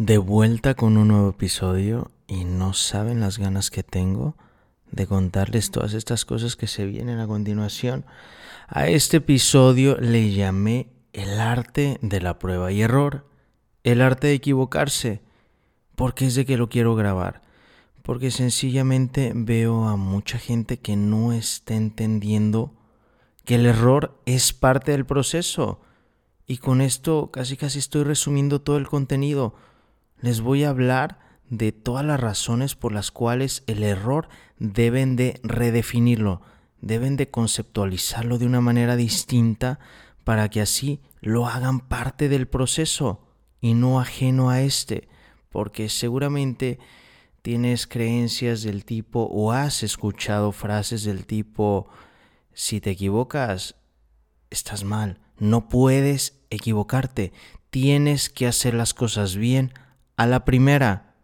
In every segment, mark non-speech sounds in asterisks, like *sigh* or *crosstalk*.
de vuelta con un nuevo episodio y no saben las ganas que tengo de contarles todas estas cosas que se vienen a continuación. A este episodio le llamé el arte de la prueba y error, el arte de equivocarse, porque es de que lo quiero grabar, porque sencillamente veo a mucha gente que no está entendiendo que el error es parte del proceso. Y con esto casi casi estoy resumiendo todo el contenido les voy a hablar de todas las razones por las cuales el error deben de redefinirlo, deben de conceptualizarlo de una manera distinta para que así lo hagan parte del proceso y no ajeno a este, porque seguramente tienes creencias del tipo o has escuchado frases del tipo si te equivocas, estás mal, no puedes equivocarte, tienes que hacer las cosas bien a la primera.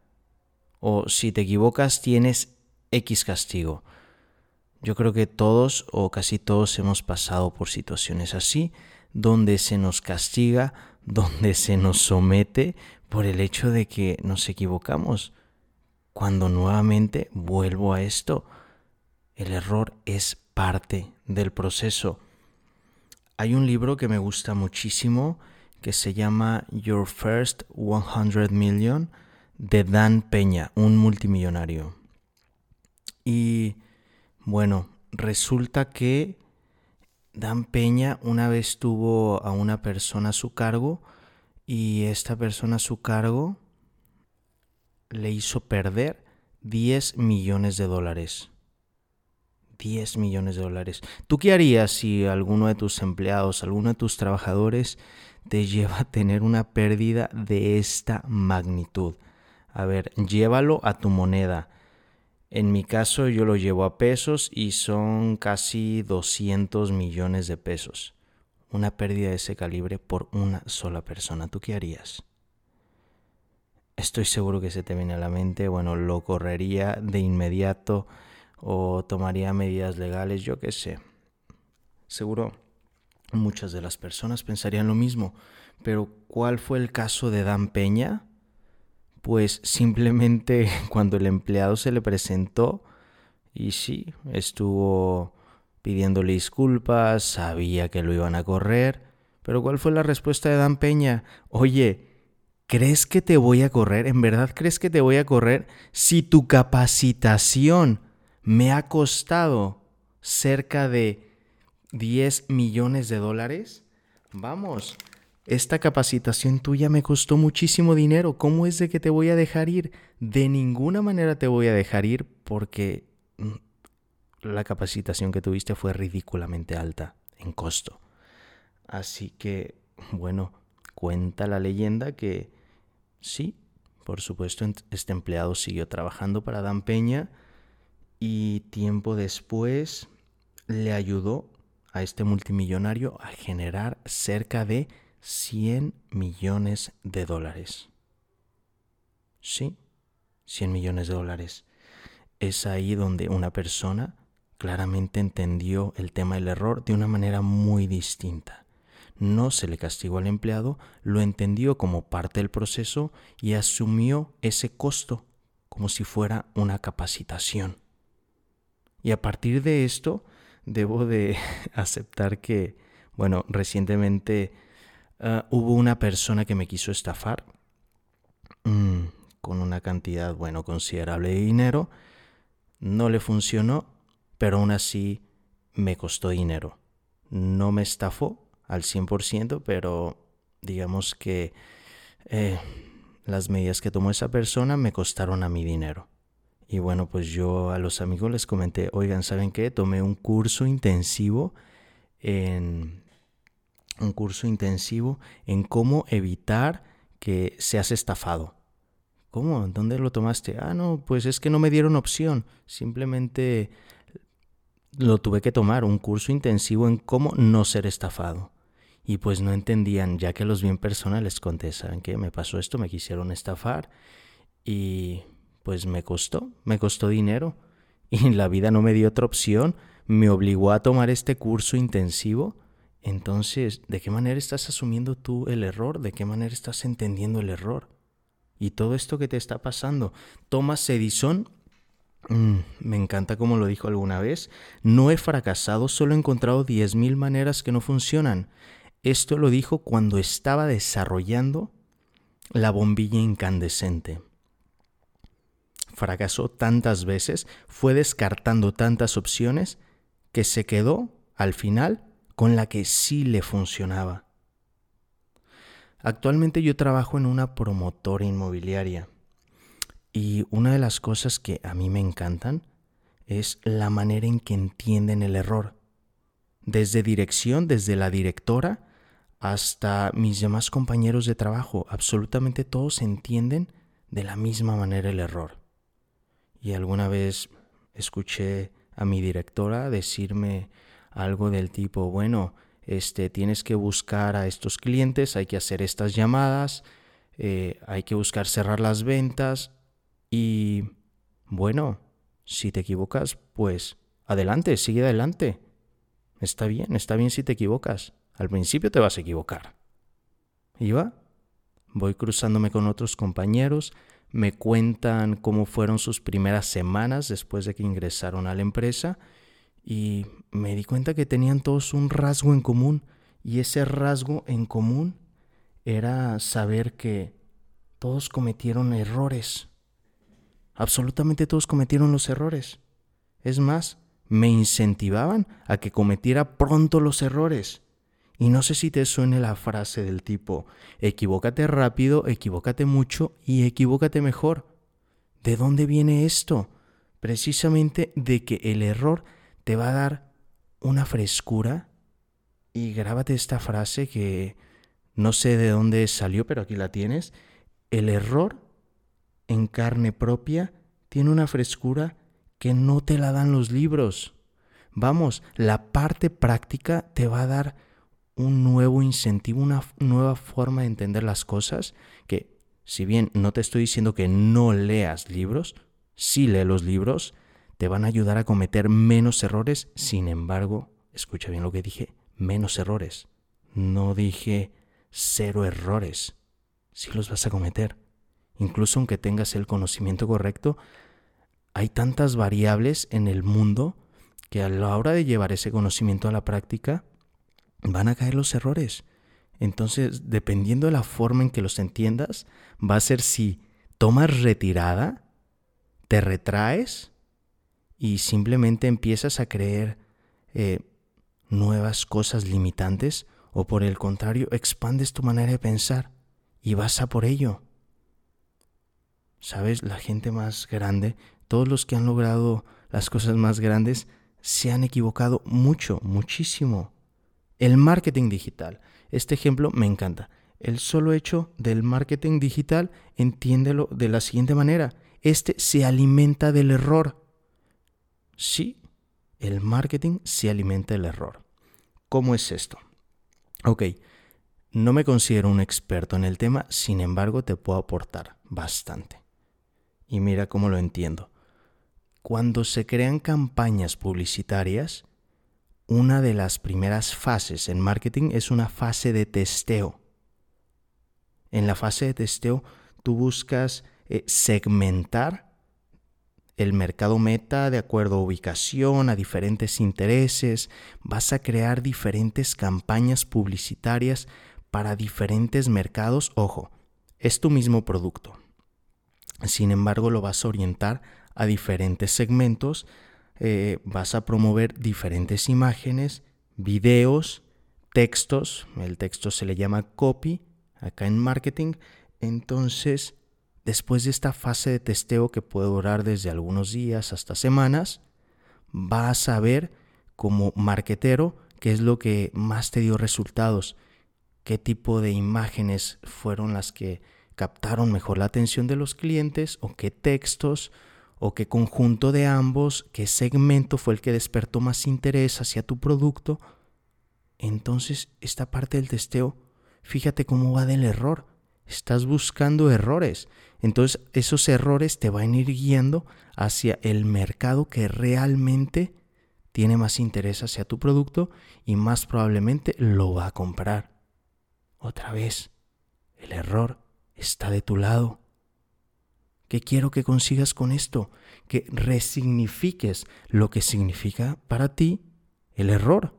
O si te equivocas tienes X castigo. Yo creo que todos o casi todos hemos pasado por situaciones así, donde se nos castiga, *laughs* donde se nos somete por el hecho de que nos equivocamos. Cuando nuevamente vuelvo a esto, el error es parte del proceso. Hay un libro que me gusta muchísimo que se llama Your First 100 Million de Dan Peña, un multimillonario. Y bueno, resulta que Dan Peña una vez tuvo a una persona a su cargo y esta persona a su cargo le hizo perder 10 millones de dólares. 10 millones de dólares. ¿Tú qué harías si alguno de tus empleados, alguno de tus trabajadores te lleva a tener una pérdida de esta magnitud? A ver, llévalo a tu moneda. En mi caso yo lo llevo a pesos y son casi 200 millones de pesos. Una pérdida de ese calibre por una sola persona. ¿Tú qué harías? Estoy seguro que se te viene a la mente, bueno, lo correría de inmediato o tomaría medidas legales, yo qué sé. Seguro muchas de las personas pensarían lo mismo, pero ¿cuál fue el caso de Dan Peña? Pues simplemente *laughs* cuando el empleado se le presentó y sí, estuvo pidiéndole disculpas, sabía que lo iban a correr, pero ¿cuál fue la respuesta de Dan Peña? Oye, ¿crees que te voy a correr? ¿En verdad crees que te voy a correr si tu capacitación me ha costado cerca de 10 millones de dólares. Vamos, esta capacitación tuya me costó muchísimo dinero. ¿Cómo es de que te voy a dejar ir? De ninguna manera te voy a dejar ir porque mm, la capacitación que tuviste fue ridículamente alta en costo. Así que, bueno, cuenta la leyenda que sí, por supuesto, este empleado siguió trabajando para Dan Peña y tiempo después le ayudó a este multimillonario a generar cerca de 100 millones de dólares. Sí, 100 millones de dólares. Es ahí donde una persona claramente entendió el tema del error de una manera muy distinta. No se le castigó al empleado, lo entendió como parte del proceso y asumió ese costo como si fuera una capacitación. Y a partir de esto, debo de *laughs* aceptar que, bueno, recientemente ah, hubo una persona que me quiso estafar mm, con una cantidad, bueno, considerable de dinero. No le funcionó, pero aún así me costó dinero. No me estafó al 100%, pero digamos que eh, las medidas que tomó esa persona me costaron a mi dinero. Y bueno, pues yo a los amigos les comenté, oigan, ¿saben qué? Tomé un curso intensivo en un curso intensivo en cómo evitar que seas estafado. ¿Cómo? ¿Dónde lo tomaste? Ah, no, pues es que no me dieron opción. Simplemente lo tuve que tomar, un curso intensivo en cómo no ser estafado. Y pues no entendían, ya que los vi en persona les conté, ¿saben? Me pasó esto, me quisieron estafar y pues me costó, me costó dinero. Y la vida no me dio otra opción, me obligó a tomar este curso intensivo. Entonces, ¿de qué manera estás asumiendo tú el error? ¿De qué manera estás entendiendo el error? Y todo esto que te está pasando. Thomas Edison, mm, me encanta como lo dijo alguna vez, no he fracasado, solo he encontrado 10.000 maneras que no funcionan. Esto lo dijo cuando estaba desarrollando la bombilla incandescente. Fracasó tantas veces, fue descartando tantas opciones, que se quedó, al final, con la que sí le funcionaba. Actualmente yo trabajo en una promotora inmobiliaria y una de las cosas que a mí me encantan es la manera en que entienden el error. Desde dirección, desde la directora hasta mis demás compañeros de trabajo, absolutamente todos entienden de la misma manera el error. Y alguna vez escuché a mi directora decirme algo del tipo, bueno, este, tienes que buscar a estos clientes, hay que hacer estas llamadas, eh, hay que buscar cerrar las ventas y bueno, si te equivocas, pues adelante, sigue adelante. Está bien, está bien si te equivocas. Al principio te vas a equivocar. Y va, voy cruzándome con otros compañeros, me cuentan cómo fueron sus primeras semanas después de que ingresaron a la empresa y me di cuenta que tenían todos un rasgo en común y ese rasgo en común era saber que todos cometieron errores. Absolutamente todos cometieron los errores. Es más, me incentivaban a que cometiera pronto los errores. Y no sé si te suene la frase del tipo, equivócate rápido, equivócate mucho y equivócate mejor. ¿De dónde viene esto? Precisamente de que el error te va a dar una frescura y grábate esta frase que no sé de dónde salió, pero aquí la tienes. El error en carne propia tiene una frescura que no te la dan los libros. Vamos, la parte práctica te va a dar un nuevo incentivo, una nueva forma de entender las cosas, que si bien no te estoy diciendo que no leas libros, sí lee los libros, te van a ayudar a cometer menos errores. Sin embargo, escucha bien lo que dije, menos errores. No dije cero errores. Sí los vas a cometer. Incluso aunque tengas el conocimiento correcto, hay tantas variables en el mundo que a la hora de llevar ese conocimiento a la práctica, van a caer los errores. Entonces, dependiendo de la forma en que los entiendas, va a ser si tomas retirada, te retraes y simplemente empiezas a creer eh, nuevas cosas limitantes o por el contrario expandes tu manera de pensar y vas a por ello. ¿Sabes? La gente más grande, todos los que han logrado las cosas más grandes, se han equivocado mucho, muchísimo. El marketing digital. Este ejemplo me encanta. El solo hecho del marketing digital, entiéndelo de la siguiente manera. Este se alimenta del error. Sí, el marketing se alimenta del error. ¿Cómo es esto? Ok, no me considero un experto en el tema, sin embargo te puedo aportar bastante. Y mira cómo lo entiendo. Cuando se crean campañas publicitarias, una de las primeras fases en marketing es una fase de testeo. En la fase de testeo tú buscas eh, segmentar el mercado meta de acuerdo a ubicación, a diferentes intereses, vas a crear diferentes campañas publicitarias para diferentes mercados, ojo, es tu mismo producto. Sin embargo, lo vas a orientar a diferentes segmentos, eh, vas a promover diferentes imágenes, videos, textos, el texto se le llama copy acá en marketing, entonces después de esta fase de testeo que puede durar desde algunos días hasta semanas, vas a ver como marketero qué es lo que más te dio resultados, qué tipo de imágenes fueron las que captaron mejor la atención de los clientes o qué textos o qué conjunto de ambos, qué segmento fue el que despertó más interés hacia tu producto. Entonces, esta parte del testeo, fíjate cómo va del error. Estás buscando errores. Entonces esos errores te van a ir guiando hacia el mercado que realmente tiene más interés hacia tu producto y más probablemente lo va a comprar. Otra vez, el error está de tu lado. ¿Qué quiero que consigas con esto? Que resignifiques lo que significa para ti el error.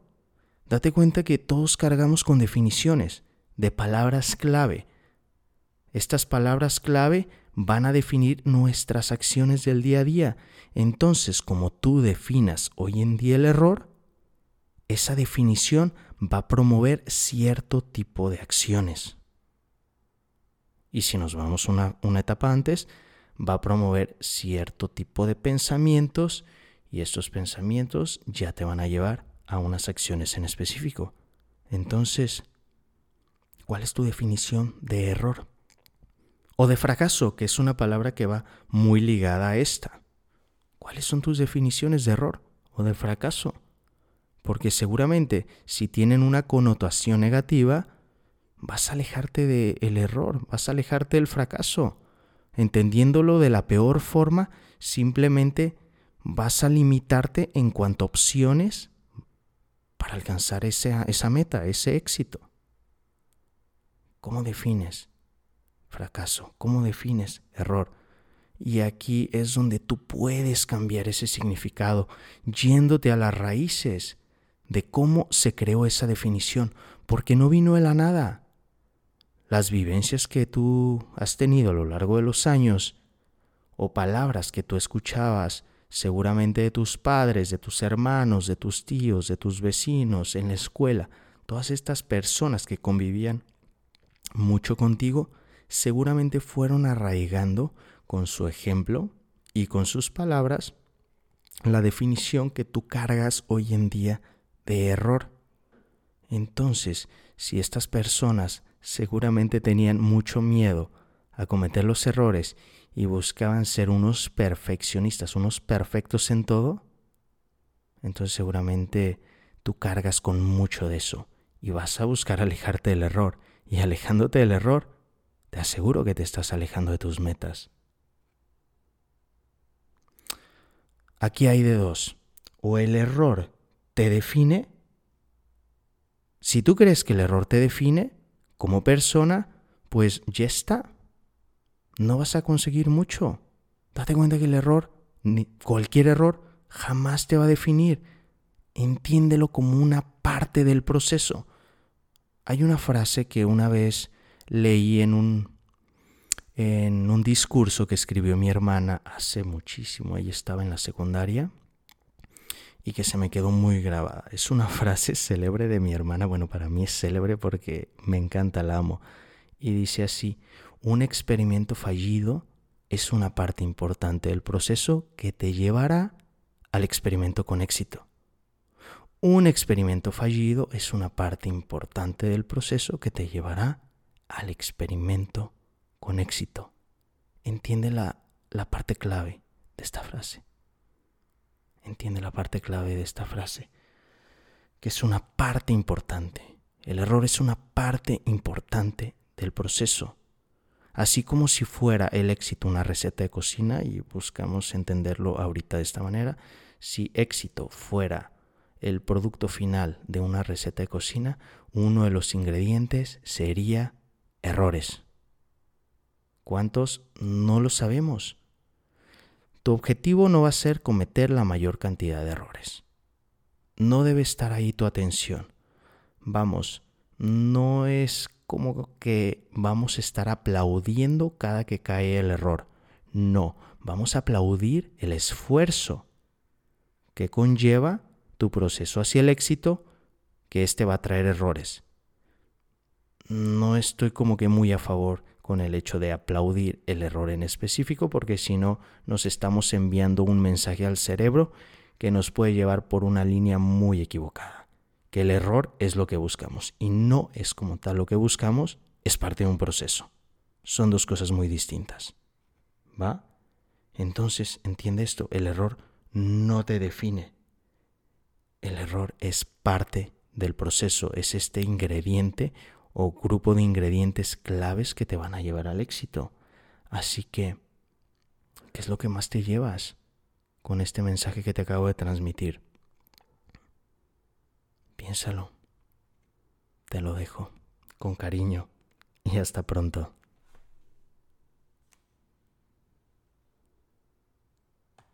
Date cuenta que todos cargamos con definiciones de palabras clave. Estas palabras clave van a definir nuestras acciones del día a día. Entonces, como tú definas hoy en día el error, esa definición va a promover cierto tipo de acciones. Y si nos vamos una, una etapa antes, va a promover cierto tipo de pensamientos y estos pensamientos ya te van a llevar a unas acciones en específico. Entonces, ¿cuál es tu definición de error? O de fracaso, que es una palabra que va muy ligada a esta. ¿Cuáles son tus definiciones de error o de fracaso? Porque seguramente si tienen una connotación negativa, vas a alejarte del error, vas a alejarte del fracaso entendiéndolo de la peor forma, simplemente vas a limitarte en cuanto a opciones para alcanzar esa, esa meta, ese éxito. ¿Cómo defines fracaso? ¿Cómo defines error? Y aquí es donde tú puedes cambiar ese significado, yéndote a las raíces de cómo se creó esa definición, porque no vino de la nada las vivencias que tú has tenido a lo largo de los años o palabras que tú escuchabas seguramente de tus padres, de tus hermanos, de tus tíos, de tus vecinos, en la escuela, todas estas personas que convivían mucho contigo, seguramente fueron arraigando con su ejemplo y con sus palabras la definición que tú cargas hoy en día de error. Entonces, si estas personas seguramente tenían mucho miedo a cometer los errores y buscaban ser unos perfeccionistas, unos perfectos en todo, entonces seguramente tú cargas con mucho de eso y vas a buscar alejarte del error. Y alejándote del error, te aseguro que te estás alejando de tus metas. Aquí hay de dos. O el error te define. Si tú crees que el error te define, como persona, pues ya está. No vas a conseguir mucho. Date cuenta que el error, cualquier error, jamás te va a definir. Entiéndelo como una parte del proceso. Hay una frase que una vez leí en un, en un discurso que escribió mi hermana hace muchísimo. Ella estaba en la secundaria y que se me quedó muy grabada. Es una *laughs* frase célebre de mi hermana, bueno, para mí es célebre porque me encanta, la amo. Y dice así, un experimento fallido es una parte importante del proceso que te llevará al experimento con éxito. Un experimento fallido es una parte importante del proceso que te llevará al experimento con éxito. Entiende la, la parte clave de esta frase entiende la parte clave de esta frase, que es una parte importante. El error es una parte importante del proceso. Así como si fuera el éxito una receta de cocina, y buscamos entenderlo ahorita de esta manera, si éxito fuera el producto final de una receta de cocina, uno de los ingredientes sería errores. ¿Cuántos? No lo sabemos. Tu objetivo no va a ser cometer la mayor cantidad de errores. No debe estar ahí tu atención. Vamos, no es como que vamos a estar aplaudiendo cada que cae el error. No, vamos a aplaudir el esfuerzo que conlleva tu proceso hacia el éxito, que éste va a traer errores. No estoy como que muy a favor con el hecho de aplaudir el error en específico, porque si no nos estamos enviando un mensaje al cerebro que nos puede llevar por una línea muy equivocada. Que el error es lo que buscamos y no es como tal lo que buscamos, es parte de un proceso. Son dos cosas muy distintas. ¿Va? Entonces, entiende esto, el error no te define. El error es parte del proceso, es este ingrediente o grupo de ingredientes claves que te van a llevar al éxito. Así que, ¿qué es lo que más te llevas con este mensaje que te acabo de transmitir? Piénsalo. Te lo dejo con cariño y hasta pronto.